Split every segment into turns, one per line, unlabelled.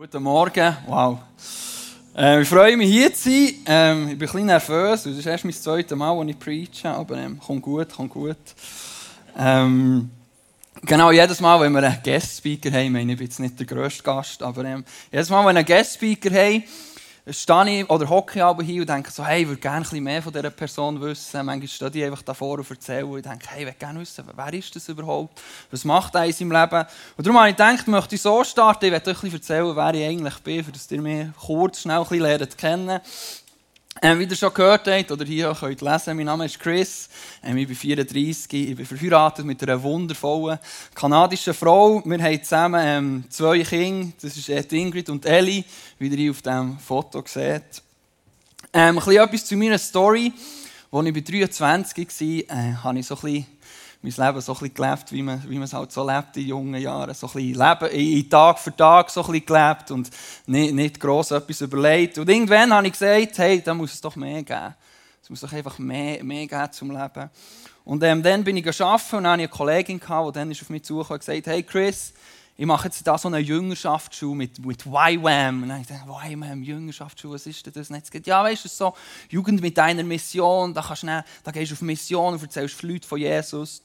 Guten Morgen, wow. Ähm, ich freue mich hier zu sein. Ähm, ich bin ein bisschen nervös, das ist erst mein zweites Mal, als ich preache, aber ähm, kommt gut, kommt gut. Ähm, genau, jedes Mal, wenn wir einen Guest-Speaker haben, ich meine, ich bin jetzt nicht der grösste Gast, aber ähm, jedes Mal, wenn wir einen Guest-Speaker haben, stehe ich oder hocke ich aber hier und denke so, hey, ich würde gerne ein bisschen mehr von dieser Person wissen. Manchmal stehe ich einfach davor und erzähle und denke, hey, ich würde gerne wissen, wer ist das überhaupt? Was macht er in seinem Leben? Und darum habe ich gedacht, möchte ich so starten, ich werde euch ein bisschen erzählen, wer ich eigentlich bin, dass ihr mich kurz, schnell ein bisschen lernt kennen. Ähm, wie ihr schon gehört habt oder hier könnt lesen, mein Name ist Chris, ähm, ich bin 34, ich bin verheiratet mit einer wundervollen kanadischen Frau. Wir haben zusammen ähm, zwei Kinder, das ist Ingrid und Ellie, wie ihr auf diesem Foto seht. Ähm, ein bisschen etwas zu meiner Story. Als ich bei 23 war, äh, habe ich so ein bisschen mein Leben so ein gelebt, wie man, wie man es halt so lebt in jungen Jahren. So ein Leben, in Tag für Tag so ein gelebt und nicht, nicht gross etwas überlegt. Und irgendwann habe ich gesagt, hey, da muss es doch mehr geben. Es muss doch einfach mehr, mehr geben zum Leben. Und ähm, dann bin ich arbeiten und dann hatte eine Kollegin, gehabt, die dann auf mich zugekommen und gesagt hey Chris, ich mache jetzt da so eine Jüngerschaftsschule mit, mit YWAM. Und dann dachte ich, YWAM, Jüngerschaftsschule, was ist denn das? Und dann ja, weißt du, so Jugend mit deiner Mission, da, kannst du, da gehst du auf Mission und erzählst Leute von Jesus.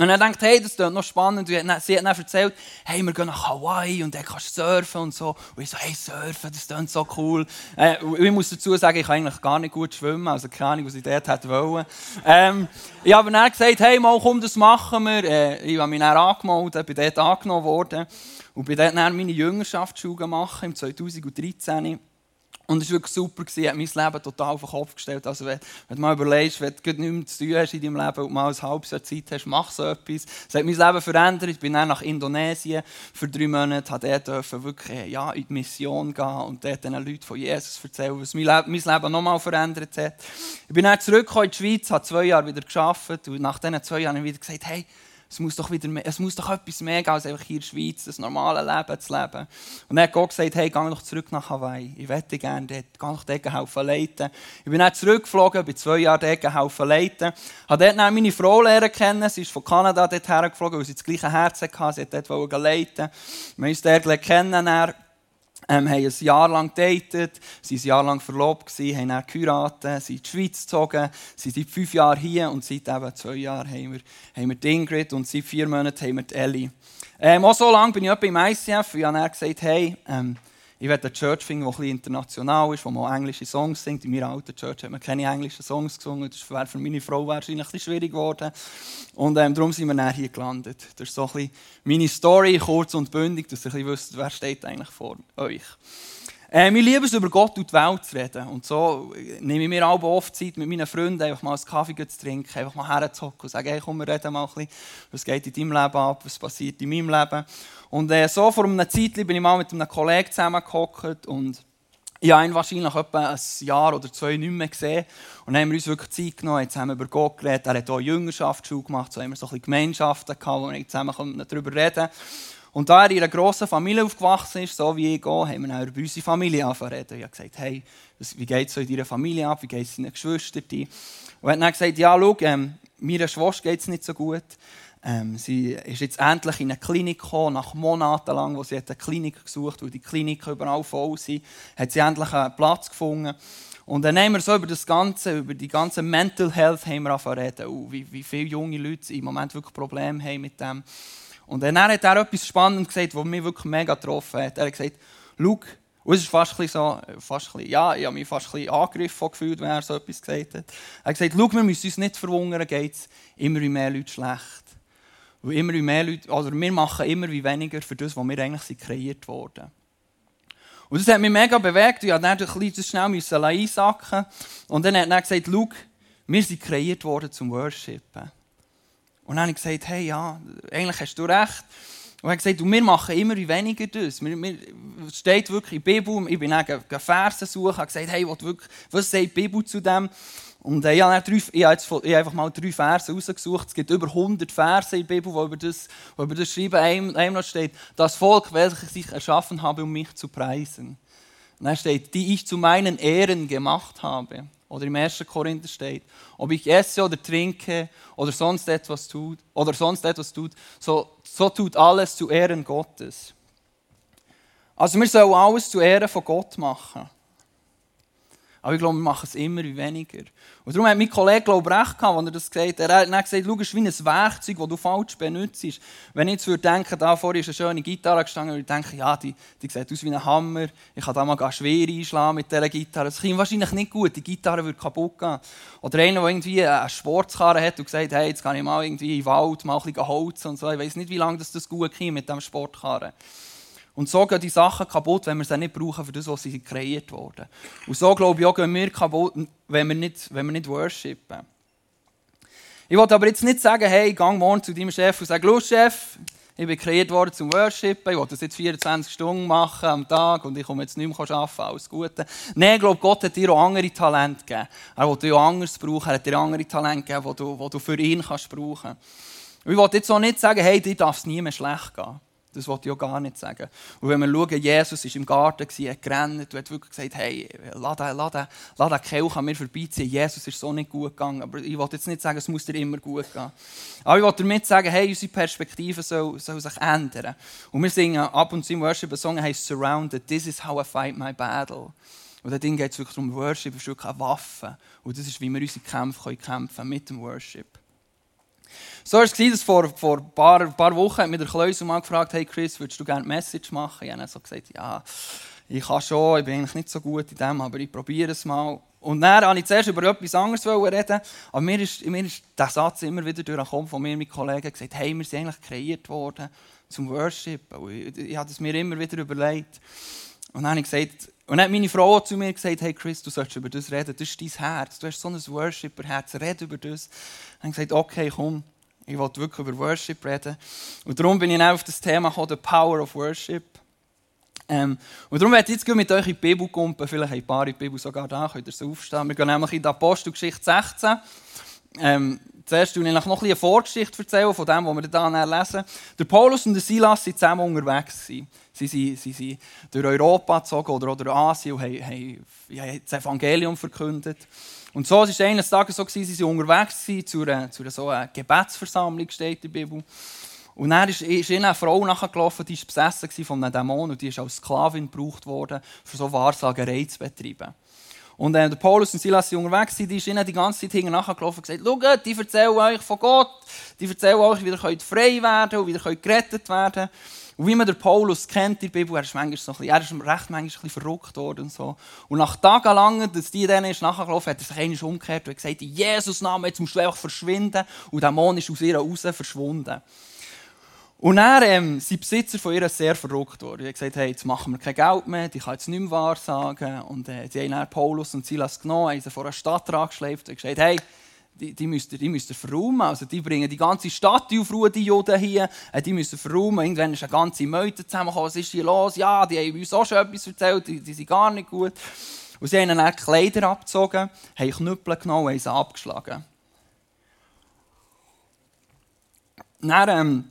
Und er denkt, hey, das ist noch spannend. Sie hat dann erzählt, hey, wir gehen nach Hawaii und dann kannst du surfen und so. Und ich so, hey, surfen, das klingt so cool. Äh, ich muss dazu sagen, ich kann eigentlich gar nicht gut schwimmen, also keine Ahnung, was ich dort hätte wollen. Ähm, ich habe dann gesagt, hey, mal komm, das machen wir. Äh, ich habe mich dann angemeldet, bin dort angenommen worden und bin dort dann meine Jüngerschaftsschule gemacht im 2013. Und es war wirklich super, gewesen, hat mein Leben total auf den Kopf gestellt. Also, wenn, wenn du mal überlegst, wenn du nichts zu tun hast in deinem Leben und mal ein halbes Jahr Zeit hast, mach so etwas. Es hat mein Leben verändert. Ich bin dann nach Indonesien für drei Monate, durfte dort wirklich ja, in die Mission gehen und dort den Leuten von Jesus erzählen, was mein Leben, mein Leben nochmal verändert hat. Ich bin dann zurückgekommen in die Schweiz, habe zwei Jahre wieder gearbeitet und nach diesen zwei Jahren habe ich wieder gesagt, hey, es muss doch, wieder es muss doch etwas mehr geben, als einfach hier in der Schweiz das normale Leben zu leben. Und dann hat Gott gesagt, hey, geh doch zurück nach Hawaii. Ich wette gerne dort. Geh doch dort helfen leiten. Ich bin dann zurückgeflogen, bin zwei Jahre dort helfen leiten. Habe dort dann meine Frau lernen kennen. Sie ist von Kanada dort hergeflogen, weil sie das gleiche Herz hatte. Sie hat dort leiten. Wir haben uns dort kennengelernt ähm, haben ein Jahr lang gedatet, sind ein Jahr lang verlobt gewesen, haben dann geheiratet, sind in die Schweiz gezogen, sind seit fünf Jahren hier und seit eben zwei Jahren haben wir, haben wir die Ingrid und seit vier Monaten haben wir die Ellie. Ähm, auch so lange bin ich im ICF und ich dann gesagt, hey, ähm, ich werde eine Church finden, die ein bisschen international ist, wo man englische Songs singt. In meiner alten Church hat man keine englischen Songs gesungen. Das wäre für meine Frau wahrscheinlich ein schwierig geworden. Und ähm, darum sind wir dann hier gelandet. Das ist so ein bisschen meine Story, kurz und bündig, dass ihr ein bisschen wisst, wer steht eigentlich vor euch. Äh, wir lieben es, über Gott und die Welt zu reden. Und so nehme ich mir auch oft Zeit, mit meinen Freunden einfach mal einen Kaffee zu trinken, einfach mal herzuhocken und sagen, hey, komm, wir reden mal ein bisschen, was geht in deinem Leben ab, was passiert in meinem Leben. Und äh, so vor einer Zeit bin ich mal mit einem Kollegen zusammengehockt und ich habe ihn wahrscheinlich etwa ein Jahr oder zwei nicht mehr gesehen. Und dann haben wir uns wirklich Zeit genommen, jetzt haben wir über Gott geredet. Er hat auch Jüngerschaftsschule gemacht, so haben wir so ein bisschen Gemeinschaften gehabt, wo wir zusammen darüber reden konnten. Und da er in einer grossen Familie aufgewachsen ist, so wie ich auch, haben wir auch über unsere Familie angefangen Ich habe gesagt, hey, wie geht es in deiner Familie ab? Wie geht es deinen Geschwistern? Und er hat dann gesagt, ja, schau, ähm, meiner Schwester geht es nicht so gut. Ähm, sie ist jetzt endlich in eine Klinik gekommen, nach Monaten lang, wo sie eine Klinik gesucht weil die Kliniken überall voll sind, hat sie endlich einen Platz gefunden. Und dann haben wir so über das Ganze, über die ganze Mental Health haben wir reden, oh, wie, wie viele junge Leute im Moment wirklich Probleme haben mit dem. Und dann hat er etwas Spannendes gesagt, was mich wirklich mega getroffen hat. Er hat gesagt, schau, und es ist fast ein so, fast ein ja, ich habe mich fast ein bisschen angegriffen gefühlt, wenn er so etwas gesagt hat. Er hat gesagt, schau, wir müssen uns nicht verwundern, geht es immer mehr Leute schlecht. Weil immer mehr Leute, also wir machen immer weniger für das, was wir eigentlich sind kreiert wurden. Und das hat mich mega bewegt. Ich musste dann ein schnell einsacken. Und dann hat er gesagt, schau, wir sind kreiert worden zum Worshipen. Und dann habe ich gesagt, hey, ja, eigentlich hast du recht. Und er hat gesagt, wir machen immer weniger das. Es steht wirklich in der Bibel, ich bin dann Versen suchen, habe gesagt, hey, was, wirklich, was sagt die Bibel zu dem? Und äh, ich habe, drei, ich habe jetzt ich habe einfach mal drei Verse rausgesucht. Es gibt über 100 Verse in der Bibel, die über das, die über das schreiben. Einem, einem steht, das Volk, welches ich erschaffen habe, um mich zu preisen. Und dann steht, die ich zu meinen Ehren gemacht habe. Oder im 1. Korinther steht, ob ich esse oder trinke oder sonst etwas tut, oder sonst etwas tut, so, so tut alles zu Ehren Gottes. Also wir sollen alles zu Ehren von Gott machen. Aber ich glaube, wir machen es immer weniger. Und darum hat mein Kollege glaube recht gehabt, als er das gesagt hat. Er hat dann gesagt, schau, es wie ein Werkzeug, das du falsch benutzt. Wenn ich jetzt würde denken, da vorne ist eine schöne Gitarre gestanden, würde ich denken, ja, die, die sieht aus wie ein Hammer. Ich kann da mal schwer einschlagen mit dieser Gitarre. Das klingt wahrscheinlich nicht gut. Die Gitarre würde kaputt gehen. Oder einer, der irgendwie eine Sportskarre hat und gesagt hey, jetzt kann ich mal irgendwie in den Wald mal ein bisschen holzen und so. Ich weiß nicht, wie lange das gut kommt mit diesem Sportkarren. Und so gehen die Sachen kaputt, wenn wir sie nicht brauchen für das, was sie kreiert wurden. Und so, glaube ich, auch gehen wir kaputt, wenn wir nicht, wenn wir nicht worshipen. Ich wollte aber jetzt nicht sagen, hey, gang morgen zu deinem Chef und sag, los Chef, ich bin kreiert worden zum Worshipen, ich will das jetzt 24 Stunden machen am Tag und ich komme jetzt nicht mehr arbeiten, alles Gute. Nein, ich glaube, Gott hat dir auch andere Talente gegeben. Er will dir auch anderes brauchen, er hat dir andere Talente gegeben, die du, die du für ihn kannst brauchen kannst. ich wollte jetzt auch nicht sagen, hey, dir darf es nie mehr schlecht gehen. Das wollte ich auch gar nicht sagen. Und wenn wir schauen, Jesus war im Garten, hat gerannt und hat wirklich gesagt, hey, lass den, lass den, Kelch an mir vorbeiziehen. Jesus ist so nicht gut gegangen. Aber ich wollte jetzt nicht sagen, es muss dir immer gut gehen. Aber ich wollte damit sagen, hey, unsere Perspektive soll, soll sich ändern. Und wir singen ab und zu im Worship einen Song, heißt Surrounded. This is how I fight my battle. Und da geht es wirklich um Worship, ist wirklich eine Waffe. Und das ist, wie wir unsere Kämpfe kämpfen können mit dem Worship. So war es, dass vor, vor ein paar, paar Wochen hat mir der Kleusel mal gefragt, hey Chris, würdest du gerne Message machen? Ich habe so gesagt, ja, ich kann schon, ich bin eigentlich nicht so gut in dem, aber ich probiere es mal. Und dann wollte ich zuerst über etwas anderes reden, aber mir ist, mir ist der Satz immer wieder durchgekommen von mir mit Kollegen gesagt, hey, wir sind eigentlich kreiert worden zum Worship. Und ich, ich habe es mir immer wieder überlegt. Und dann habe ich gesagt, und dann hat meine Frau zu mir gesagt, hey Chris, du sollst über das reden, das ist dein Herz, du hast so ein Worshipper-Herz, red über das. Dann habe gesagt, okay, komm, ich wollte wirklich über Worship reden. Und darum bin ich auch auf das Thema gekommen, The Power of Worship. Ähm, und darum werde ich jetzt mit euch in die Bibel kommen. Vielleicht ein paar in die Bibel sogar da, könnt ihr so aufstehen. Wir gehen nämlich in die Apostelgeschichte 16. Ähm, zuerst erzähle ich noch eine Vorgeschichte erzählen von dem, was wir da lesen. Der Paulus und der Silas waren zusammen unterwegs. Sie sind, sie sind durch Europa gezogen oder durch Asien und haben, haben, das Evangelium verkündet. Und so war es eines Tages so, sie waren unterwegs zu einer, zu einer, so einer Gebetsversammlung, steht in der Bibel. Und dann ist, ist ihnen eine Frau nachgelaufen, die war besessen von einem Dämon und die ist als Sklavin gebraucht worden, für so Wahrsagerei zu betreiben. Und äh, der Paulus und Silas sind unterwegs, die ist ihnen die ganze Zeit hinten nachgelaufen und gesagt, schaut, die erzählen euch von Gott, die erzählen euch, wie ihr frei werden könnt und wie ihr gerettet werden könnt. Und wie man den Paulus kennt in der Bibel, er ist, manchmal so ein bisschen, er ist recht manchmal ein bisschen verrückt worden. Und, so. und nach tagelang, dass die denen ist nachgelaufen, hat er sich einmal umgekehrt und gesagt, in Jesus Namen, jetzt musst du einfach verschwinden. Und der Mann ist aus ihr raus verschwunden. Und dann ähm, sind Besitzer von ihr sehr verrückt worden. Die haben gesagt, hey, jetzt machen wir kein Geld mehr, die kann jetzt nicht mehr wahrsagen. Und äh, die haben Paulus und Silas genommen, haben sie vor einer Stadt geschleift und gesagt, hey, die, die, müsst ihr, die müsst ihr verräumen. Also die bringen die ganze Stadt auf Ruhe, die Juden hier. Äh, die müssen verräumen. Irgendwann ist eine ganze Meute zusammengekommen. Was ist hier los? Ja, die haben uns auch schon etwas erzählt. Die, die sind gar nicht gut. Und sie haben dann Kleider abgezogen, haben Knüppel genommen und haben sie abgeschlagen. Dann ähm,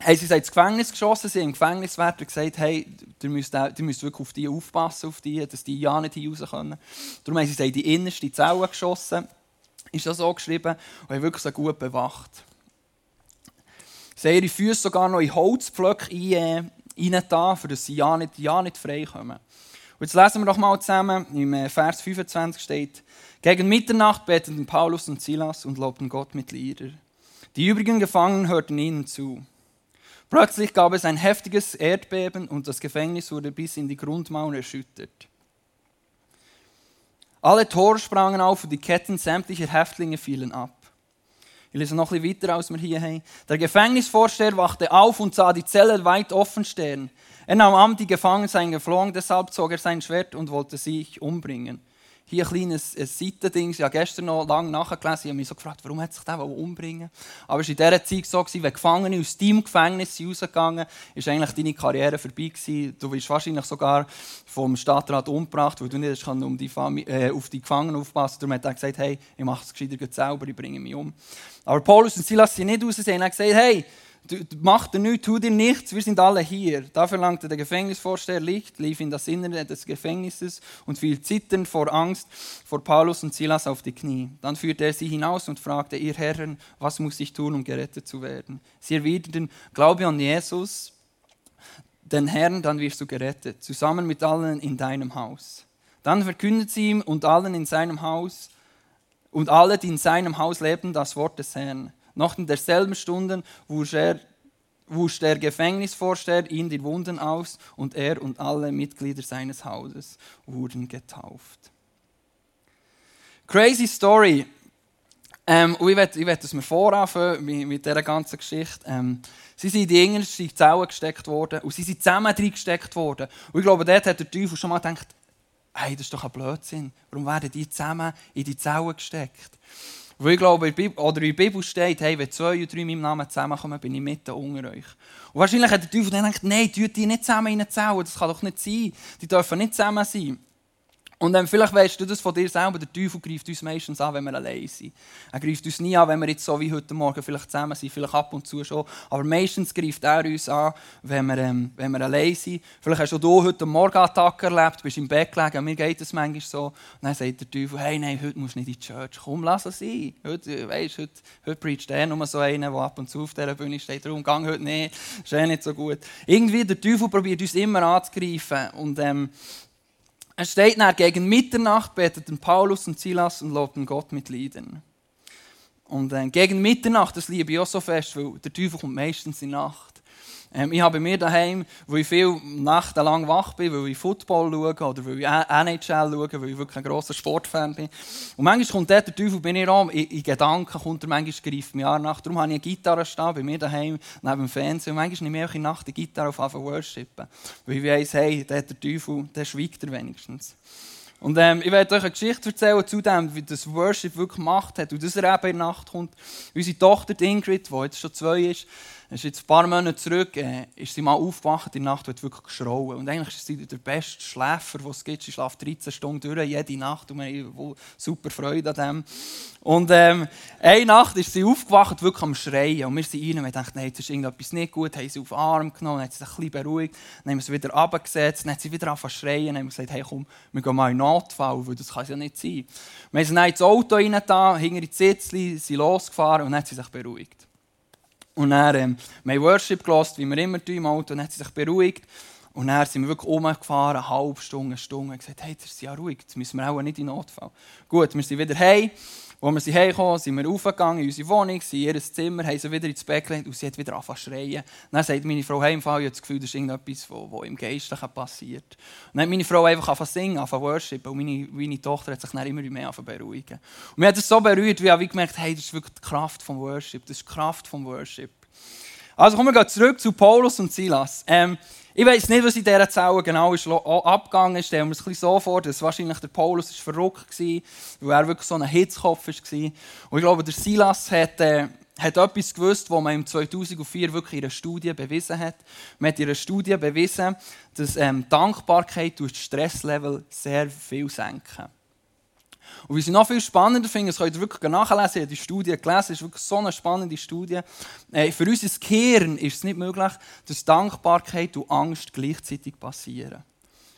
haben sie ins Gefängnis geschossen. Sie haben im Gefängniswärter gesagt, hey, ihr müsst, ihr müsst wirklich auf die aufpassen, auf die, dass die ja nicht raus können. Darum haben sie in die innerste Zelle geschossen ist das so geschrieben und haben wirklich so gut bewacht. Sie haben ihre Füße sogar noch in Holzpflöcke rein, rein für dass sie ja nicht, ja nicht frei kommen. Und jetzt lesen wir doch mal zusammen, im äh, Vers 25 steht, gegen Mitternacht beteten Paulus und Silas und lobten Gott mit Lieder. Die übrigen Gefangenen hörten ihnen zu. Plötzlich gab es ein heftiges Erdbeben und das Gefängnis wurde bis in die Grundmauern erschüttert. Alle Tore sprangen auf und die Ketten sämtlicher Häftlinge fielen ab. Ich lese noch ein bisschen weiter, als wir hier haben. Der Gefängnisvorsteher wachte auf und sah die Zelle weit offen stehen. Er nahm an, die Gefangenen seien geflohen, deshalb zog er sein Schwert und wollte sich umbringen. Hier ein kleines Seitending. Ich habe gestern noch lange nachgelesen. Ich habe mich so gefragt, warum hat sich der umbringen Aber es war in dieser Zeit so, gewesen, wenn Gefangene aus deinem Gefängnis rausgegangen ist eigentlich deine Karriere vorbei gewesen. Du wirst wahrscheinlich sogar vom Stadtrat umgebracht, weil du nicht um die äh, auf die Gefangenen aufpassen Darum hat er gesagt, hey, ich mache es gescheiter selber, ich bringe mich um. Aber Paulus und Silas sind nicht raus. Sie haben gesagt, hey, mach dir nichts, tu dir nichts, wir sind alle hier. Da verlangte der Gefängnisvorsteher Licht, lief in das Innere des Gefängnisses und fiel zitternd vor Angst vor Paulus und Silas auf die Knie. Dann führte er sie hinaus und fragte, ihr Herren, was muss ich tun, um gerettet zu werden? Sie erwiderten, glaube an Jesus, den Herrn, dann wirst du gerettet, zusammen mit allen in deinem Haus. Dann verkündet sie ihm und allen in seinem Haus und alle, die in seinem Haus leben, das Wort des Herrn. Noch in derselben Stunde wusch, er, wusch der Gefängnisvorsteher ihn die Wunden aus und er und alle Mitglieder seines Hauses wurden getauft. Crazy Story. Ähm, und ich will, ich will, dass wir voranfangen mit, mit dieser ganzen Geschichte. Ähm, sie sind in die innerste Zelle gesteckt worden und sie sind zusammen gesteckt worden. Und ich glaube, dort hat der Teufel schon mal gedacht, hey, das ist doch ein Blödsinn. Warum werden die zusammen in die Zelle gesteckt? Weil ich glaube, oder in der Bibel steht, hey, wenn zwei oder drei in meinem Namen zusammenkommen, bin ich mitten unter euch. Und wahrscheinlich hat der Teufel dann gedacht, nein, tut die nicht zusammen in eine Zelle, das kann doch nicht sein. Die dürfen nicht zusammen sein. Und dann vielleicht weißt du das von dir selber, der Teufel greift uns meistens an, wenn wir allein sind. Er greift uns nie an, wenn wir jetzt so wie heute Morgen vielleicht zusammen sind, vielleicht ab und zu schon. Aber meistens greift er uns an, wenn wir, ähm, wenn wir allein sind. Vielleicht hast du heute Morgen Attack erlebt, bist im Bett gelegen, mir geht es manchmal so. Und dann sagt der Teufel, hey, nein, heute musst du nicht in die Church. Komm, lass es sein. Heute, weißt, heute, heute preacht er nur so einen, der ab und zu auf dieser Bühne steht. Darum gang heute nicht, ist eh nicht so gut. Irgendwie, der Teufel probiert uns immer anzugreifen. Und ähm, es steht nach, gegen Mitternacht beteten Paulus und Silas und lobten Gott mit Liedern. Und äh, gegen Mitternacht, das liebe ich auch so fest, weil der Teufel kommt meistens in Nacht. Ähm, ich habe bei mir daheim, wo ich viel nächtelang wach bin, weil ich Football schaue oder weil ich NHL schaue, weil ich wirklich ein grosser Sportfan bin. Und manchmal kommt der, Teufel bei mir an, in, in Gedanken kommt er manchmal greift mich an nach. Darum habe ich eine Gitarre stehen bei mir daheim neben dem Fernsehen. Und manchmal nehme ich auch in Nacht die Gitarre auf anfangen worshipen. Weil ich weiss, hey, der Teufel, der schweigt er wenigstens. Und ähm, ich werde euch eine Geschichte erzählen zu dem, wie das Worship wirklich gemacht hat und dass er eben in der Nacht kommt. Unsere Tochter Ingrid, die jetzt schon zwei ist, ist jetzt ein paar Monate zurück, äh, ist sie mal aufgewacht in der Nacht und hat wirklich geschrauen. Und eigentlich ist sie der beste Schläfer, den es gibt. Sie schläft 13 Stunden durch, jede Nacht und wir haben super Freude an dem. Und ähm, eine Nacht ist sie aufgewacht, wirklich am Schreien. Und wir sind rein und wir dachten, nein, jetzt ist irgendetwas nicht gut. Haben sie auf den Arm genommen, hat sie sich ein bisschen beruhigt. Dann haben wir sie wieder runtergesetzt, dann hat sie wieder angefangen zu schreien. Dann haben wir gesagt, hey komm, wir gehen mal in Notfall, weil das kann ja nicht sein. Wir haben sie dann ins Auto rein, hinter die Sitzli, sind losgefahren und dann hat sie sich beruhigt. Und dann ähm, wir haben Worship gelassen, wie wir immer tun im Auto, und hat sie sich beruhigt. Und dann sind wir wirklich rumgefahren, eine halbe Stunde, eine Stunde, und gesagt, hey, jetzt ist ja ruhig, jetzt müssen wir auch nicht in Notfall. Gut, wir sind wieder heim. Als wir sie heimgekommen sind wir aufgegangen in unsere Wohnung, sind in ihr Zimmer, haben sie wieder ins Bett gelegt und sie hat wieder angefangen zu schreien. Dann sagt meine Frau, hey, ich habe das Gefühl, das ist irgendetwas, was im Geistlichen passiert. Dann hat meine Frau einfach angefangen zu singen, angefangen worship und meine, meine Tochter hat sich dann immer mehr angefangen beruhigen. Und mir hat es so berührt, wie ich gemerkt hey, das ist wirklich die Kraft vom Worship, das ist die Kraft vom Worship. Also kommen wir zurück zu Paulus und Silas. Ähm, ich weiß nicht, was in dieser Zelle genau ist abgegangen ist. Stellen wir es ein so vor, dass wahrscheinlich der Paulus ist verrückt war, weil er wirklich so ein Hitzkopf war. Und ich glaube, der Silas hat, äh, hat etwas gewusst, was man im 2004 wirklich in einer Studie bewiesen hat. Man hat in einer Studie bewiesen, dass ähm, Dankbarkeit durch das Stresslevel sehr viel senken. Und was ich noch viel spannender finde, das könnt ihr wirklich nachlesen, ich habe die Studie gelesen, es ist wirklich so eine spannende Studie. Äh, für unser Gehirn ist es nicht möglich, dass Dankbarkeit und Angst gleichzeitig passieren.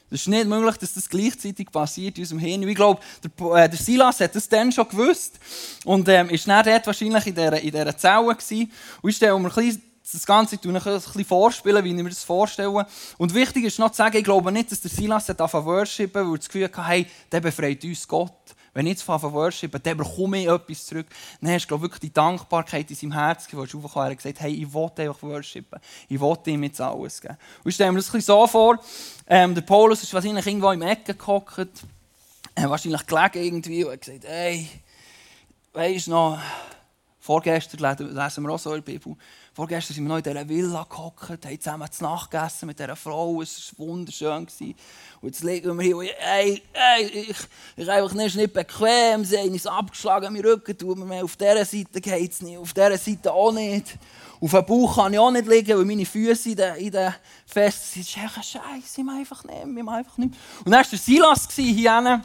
Es ist nicht möglich, dass das gleichzeitig passiert in unserem Hirn. Ich glaube, der, äh, der Silas hat das dann schon gewusst und ähm, ist dann dort wahrscheinlich in dieser, in dieser Zelle gewesen. Und ich stelle mir das Ganze ein bisschen vorspielen, wie ich mir das vorstelle. Und wichtig ist noch zu sagen, ich glaube nicht, dass der Silas hat angefangen worshipen, weil er das Gefühl hatte, hey, der befreit uns Gott. Wenn ich jetzt anfange worshipen, dann bekomme ich etwas zurück. Dann hast du glaube wirklich die Dankbarkeit in seinem Herzen, wo du aufgekommen und gesagt hey, ich will einfach worshipen. Ich will ihm jetzt alles geben. Und ich stelle mir das ein so vor, ähm, der Paulus ist wahrscheinlich irgendwo im Ecke gehockt, äh, wahrscheinlich gelegen irgendwie und hat gesagt, hey, weisst du noch, vorgestern lesen wir auch so in der Bibel, Vorgestern sind wir noch in dieser Villa gehockt, haben zusammen zu Nacht gegessen mit dieser Frau. Es war wunderschön. Und jetzt liegen wir hier und ey, ey, ich, ich einfach nicht, nicht bequem. Sie haben uns abgeschlagen, mein Rücken tut mir Auf dieser Seite geht es nicht, auf dieser Seite auch nicht. Auf dem Bauch kann ich auch nicht liegen, weil meine Füße in den, in den Fest sind. Das ist echt scheiße, ich einfach nicht, ich einfach nicht. Und dann war der Silas hier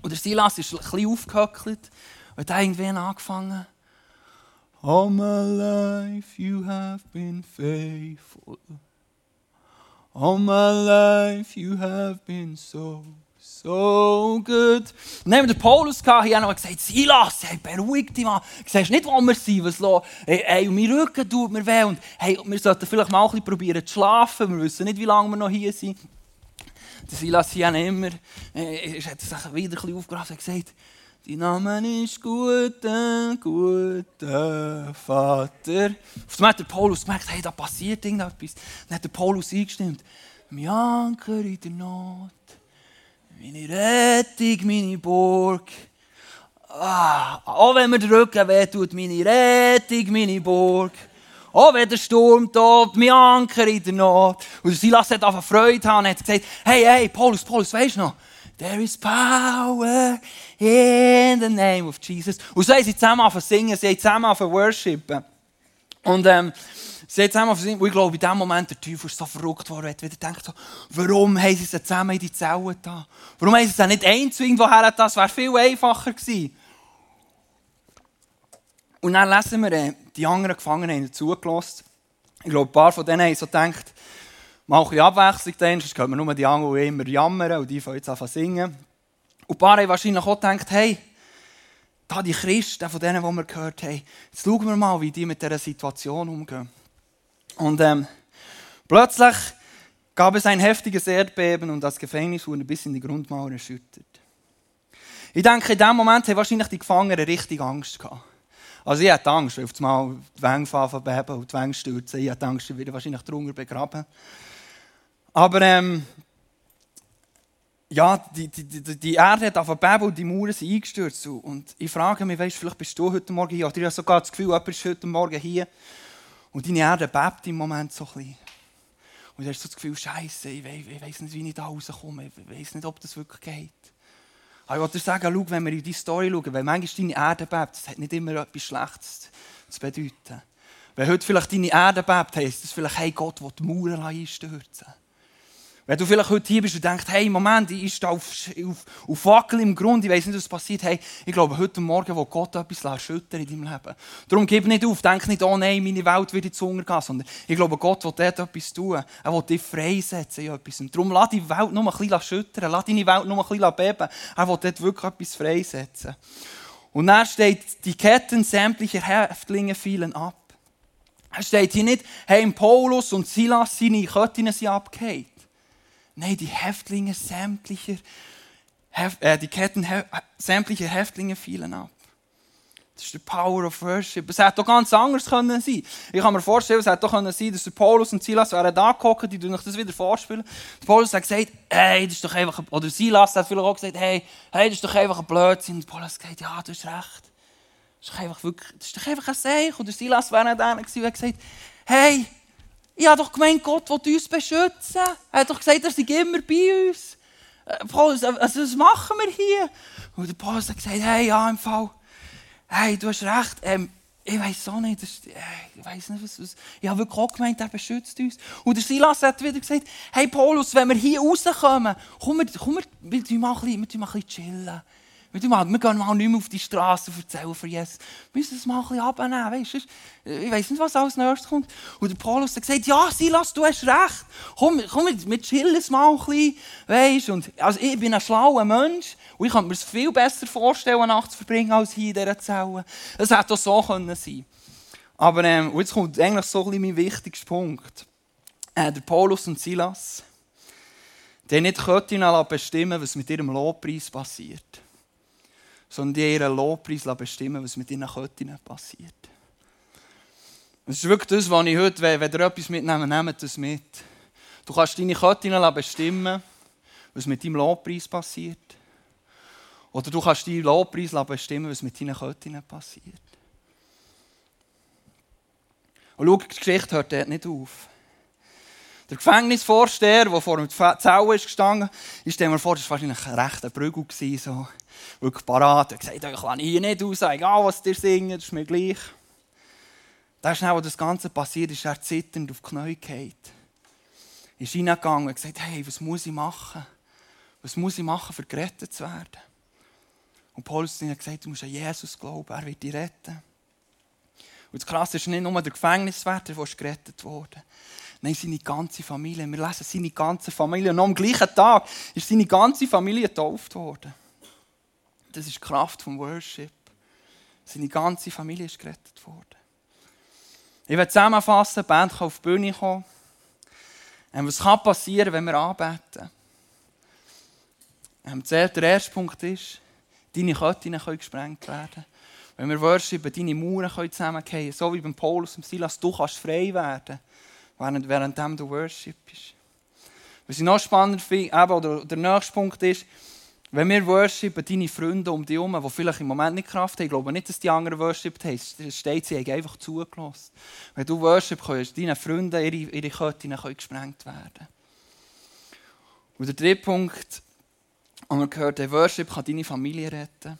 Und der Silas ist ein bisschen aufgehockt und hat irgendwie angefangen. All my life you have been faithful. All my life you have been so, so good. Und dann haben wir den Paulus gehabt, hier noch gesagt, Silas, hey, beruhig dich mal. Du siehst nicht, wo wir sind, was los hey, hey, mein Rücken tut mir weh. Und hey, wir sollten vielleicht mal ein bisschen probieren zu schlafen. Wir wissen nicht, wie lange wir noch hier sind. Der Silas hier immer, äh, hat sich wieder ein bisschen aufgerafft und gesagt, Dein Name ist guter, guter Vater. Auf einmal hat der Paulus gemerkt, hey, da passiert irgendetwas. Dann hat der Paulus eingestimmt. Mein Anker in der Not, meine Rettung, meine Burg. Ah, auch wenn mir der Rücken wehtut, meine Rettung, meine Burg. Auch wenn der Sturm tobt, mein Anker in der Not. Und Silas hat einfach Freude haben und hat gesagt, hey, hey, Paulus, Paulus, weisst du noch? There is power in the name of Jesus. Und so haben sie zusammen angefangen singen, sie haben zusammen angefangen worshipen. Und ähm, sie haben zusammen angefangen und ich glaube, in dem Moment der Teufel ist so verrückt worden, hat wieder gedacht, so, warum haben sie sie zusammen in die Zellen da? Warum haben sie sie nicht einzeln irgendwo her? Das wäre viel einfacher gewesen. Und dann lesen wir, äh, die anderen Gefangenen haben zugelassen. Ich glaube, ein paar von denen haben so gedacht, mal ein bisschen Abwechslung, dann, können wir nur die anderen, die immer jammern und die fangen jetzt an singen. Und ein paar haben wahrscheinlich auch gedacht, hey, da die Christen, von denen, die wir gehört haben, jetzt schauen wir mal, wie die mit dieser Situation umgehen. Und ähm, plötzlich gab es ein heftiges Erdbeben und das Gefängnis wurde bis in die Grundmauer erschüttert. Ich denke, in dem Moment haben wahrscheinlich die Gefangenen richtig Angst gehabt. Also ich hatte Angst, weil auf einmal die Wänge beben und die Wänge stürzen. Ich hatte Angst, ich werde wahrscheinlich drunter begraben. Aber ähm, ja, die, die, die, Erde hat Beben und die Mauern sind eingestürzt. Und ich frage mich, weißt, vielleicht bist du heute Morgen hier, oder ich habe sogar das Gefühl, jemand ist heute Morgen hier und deine Erde bebt im Moment so ein bisschen. Und du hast so das Gefühl, Scheiße, ich, weiß, ich weiß nicht, wie ich da rauskomme, ich weiß nicht, ob das wirklich geht. Aber ich wollte dir sagen, schau, wenn wir in die Story schauen, wenn manchmal deine Erde bebt, das hat nicht immer etwas Schlechtes zu bedeuten. Wenn heute vielleicht deine Erde bebt, heisst das vielleicht, hey, Gott will die Mauern einstürzen. Wenn du vielleicht heute hier bist und denkst, hey, Moment, ich stehe auf, auf, auf Wackel im Grund, ich weiß nicht, was passiert. Hey, ich glaube, heute Morgen will Gott etwas erschüttern in deinem Leben. Darum gib nicht auf, denk nicht, oh nein, meine Welt wird jetzt untergehen, sondern ich glaube, Gott will dort etwas tun. Er will dich freisetzen in etwas. Und darum lass die Welt nur ein bisschen erschüttern, lass deine Welt nur ein bisschen beben. Er will dort wirklich etwas freisetzen. Und dann steht, die Ketten sämtlicher Häftlinge fielen ab. Er steht hier nicht, hey, Paulus und Silas, seine Ketten sind abgehakt. Nein, die Häftlinge sämtlicher, äh, die Ketten sämtlicher Häftlinge fielen ab. Das ist der Power of Worship. Es hätte doch ganz anders können sein. Ich kann mir vorstellen, es hätte doch können sein, dass der Paulus und Silas wären da gehockt, die euch das wieder vorspielen. Der Paulus hat gesagt, hey, das ist doch einfach, oder Silas hat vielleicht auch gesagt, hey, hey, das ist doch einfach ein Blödsinn. Und Paulus hat gesagt, ja, du hast recht. Das ist doch einfach wirklich, das ist doch einfach ein Seich. Und der Silas wäre dann gewesen und hat gesagt, hey, ich habe doch gemeint, Gott will uns beschützen. Er hat doch gesagt, er sei immer bei uns. Äh, Paulus, äh, also was machen wir hier? Und der Paulus hat gesagt, hey, ja, im Fall, hey, du hast recht, ähm, ich weiß auch nicht, das, äh, ich weiß nicht, was, was, ich habe wirklich auch gemeint, er beschützt uns. Und der Silas hat wieder gesagt, hey Paulus, wenn wir hier rauskommen, komm, wir, komm, wir, wir, wir, mal ein bisschen, wir mal ein Wir gehen mal nicht mehr auf die Straße und erzählen von Jesus. Wir müssen es mal ein bisschen abnehmen. Weißt, ich weiß nicht, was als nächstes kommt. Und der Paulus hat gesagt, ja, Silas, du hast recht. Komm, komm wir chillen es mal ein bisschen. Weißt, und, also ich bin ein schlauer Mensch und ich kann mir es viel besser vorstellen, nachts zu verbringen, als hier in dieser Zelle. Es hätte auch so können sein Aber ähm, jetzt kommt eigentlich so ein bisschen mein wichtigster Punkt. Äh, der Paulus und Silas, die nicht bestimmen, was mit ihrem Lobpreis passiert sondern die ihren Lobpreis bestimmen, was mit ihren Köttinnen passiert. Das ist wirklich das, was ich heute, wenn ihr etwas mitnehmen, nehmt das mit. Du kannst deine Köttinnen bestimmen, was mit deinem Lobpreis passiert. Oder du kannst deinen Lobpreis bestimmen, was mit deinen Köttinnen passiert. Und schau, die Geschichte hört dort nicht auf. Der Gefängnisvorsteher, der vor dem Zelle ist gestanden, stelle mir vor, das war wahrscheinlich ein rechter Prügel. So. Wirklich parat. Er hat gesagt, ich kann hier nicht raus, egal was dir singen, das ist mir gleich. Da schnell, wo das Ganze passiert ist, er zitternd auf die Knie gefallen. Ist reingegangen und gesagt, hey, was muss ich machen? Was muss ich machen, um gerettet zu werden? Und Paulus hat gesagt, du musst an Jesus glauben, er wird dich retten. Und das Krasse ist nicht nur der Gefängniswärter, der gerettet wurde. Nein, seine ganze Familie. Wir lesen seine ganze Familie. Und noch am gleichen Tag ist seine ganze Familie getauft worden. Das ist die Kraft vom Worship. Seine ganze Familie ist gerettet worden. Ich werde zusammenfassen, die Band kann auf die Bühne kommen. Ähm, was kann passieren, wenn wir anbeten? Ähm, der erste Punkt ist, deine Ketten können gesprengt werden. Wenn wir worshipen, deine Mauern können zusammengehen, so wie beim Paulus und Silas, du kannst frei werden, während, während du worshipst. Was ich noch spannend finde, oder der nächste Punkt ist, wenn wir worshipen, deine Freunde um dich herum, die vielleicht im Moment nicht Kraft haben, ich glaube nicht, dass die anderen worshipen haben, es steht, sie haben einfach zugelassen. Wenn du worshipst, können deine Freunde, ihre, ihre Ketten können gesprengt werden. Und der dritte Punkt, und wir gehört, der Worship kann deine Familie retten.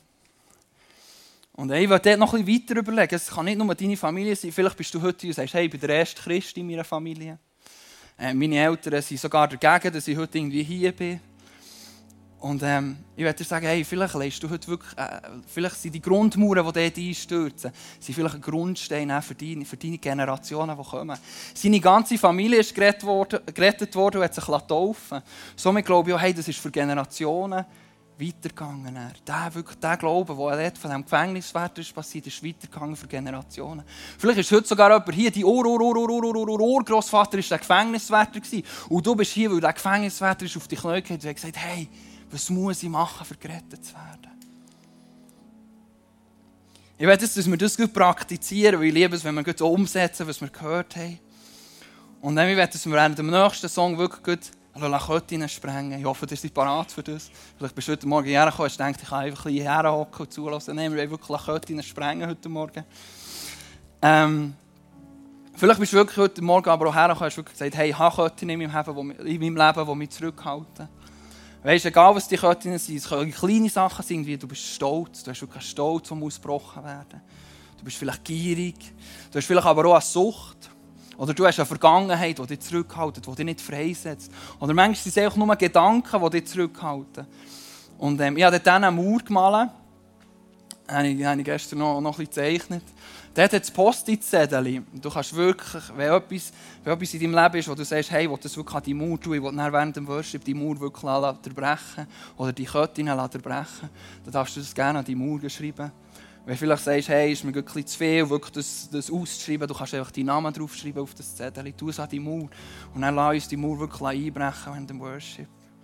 Und ich will dort noch ein weiter überlegen. Es kann nicht nur deine Familie sein. Vielleicht bist du heute und sagst, hey, ich bin der erste Christ in meiner Familie. Äh, meine Eltern sind sogar dagegen, dass ich heute irgendwie hier bin. Und ähm, ich werde dir sagen, hey, vielleicht leist du heute wirklich, äh, vielleicht sind die Grundmauern, die dort einstürzen, sind vielleicht ein Grundstein für deine, für deine Generationen, die kommen. Seine ganze Familie ist gerettet worden, gerettet worden und hat sich taufen Somit glaube ich auch, hey, das ist für Generationen weitergegangen. Der, wirklich, der Glaube, der von diesem Gefängniswärter ist passiert, ist weitergegangen für Generationen. Vielleicht ist heute sogar jemand hier, dein Ur, Ur, Ur, Ur, Ur, Ur, Ur, Urgroßvater war der Gefängniswärter. Und du bist hier, weil der Gefängniswärter ist auf die Knie gegangen und hat gesagt, hey, was muss ich machen, um gerettet zu werden? Ich will, dass wir das gut praktizieren, weil ich liebe es, wenn wir gut umsetzen, was wir gehört haben. Und dann will ich, dass wir während dem nächsten Song wirklich gut Köttinnen sprengen. Ich hoffe, ihr seid parat für das. Vielleicht bist du heute Morgen hergekommen und denkst, ich kann einfach ein bisschen herhocken und zulassen. Nein, wir wollen wirklich Köttinnen sprengen heute Morgen. Ähm, vielleicht bist du wirklich heute Morgen aber auch hergekommen und hast wirklich gesagt, hey, ich habe Köttinnen in meinem Leben, die mich zurückhalten. Weißt du, egal was die Köttinnen sind, es können kleine Sachen sein, wie du bist stolz, du hast wirklich einen Stolz, der ausgebrochen werden Du bist vielleicht gierig, du hast vielleicht aber auch eine Sucht. Oder du hast eine Vergangenheit, die dich zurückhaltet, die dich nicht freisetzt. Oder manchmal sind es einfach nur Gedanken, die dich zurückhalten. Und ähm, ich habe dort eine Mauer gemalt. Ich, habe ich gestern noch, noch ein bisschen gezeichnet. Dort hat das Post-it-Zettel. Du kannst wirklich, wenn etwas, wenn etwas in deinem Leben ist, wo du sagst, hey, ich will das wirklich an die Mauer tun, ich will während dem Worship die Mauer wirklich zerbrechen oder die Ketten zerbrechen, dann darfst du das gerne an die Mauer schreiben. Wenn du vielleicht sagst, hey, ist mir ein zu viel, wirklich das, das auszuschreiben, du kannst einfach deinen Namen draufschreiben auf das Zettel, tu es an die Mauer und dann lass uns die Mauer wirklich einbrechen während dem Worship.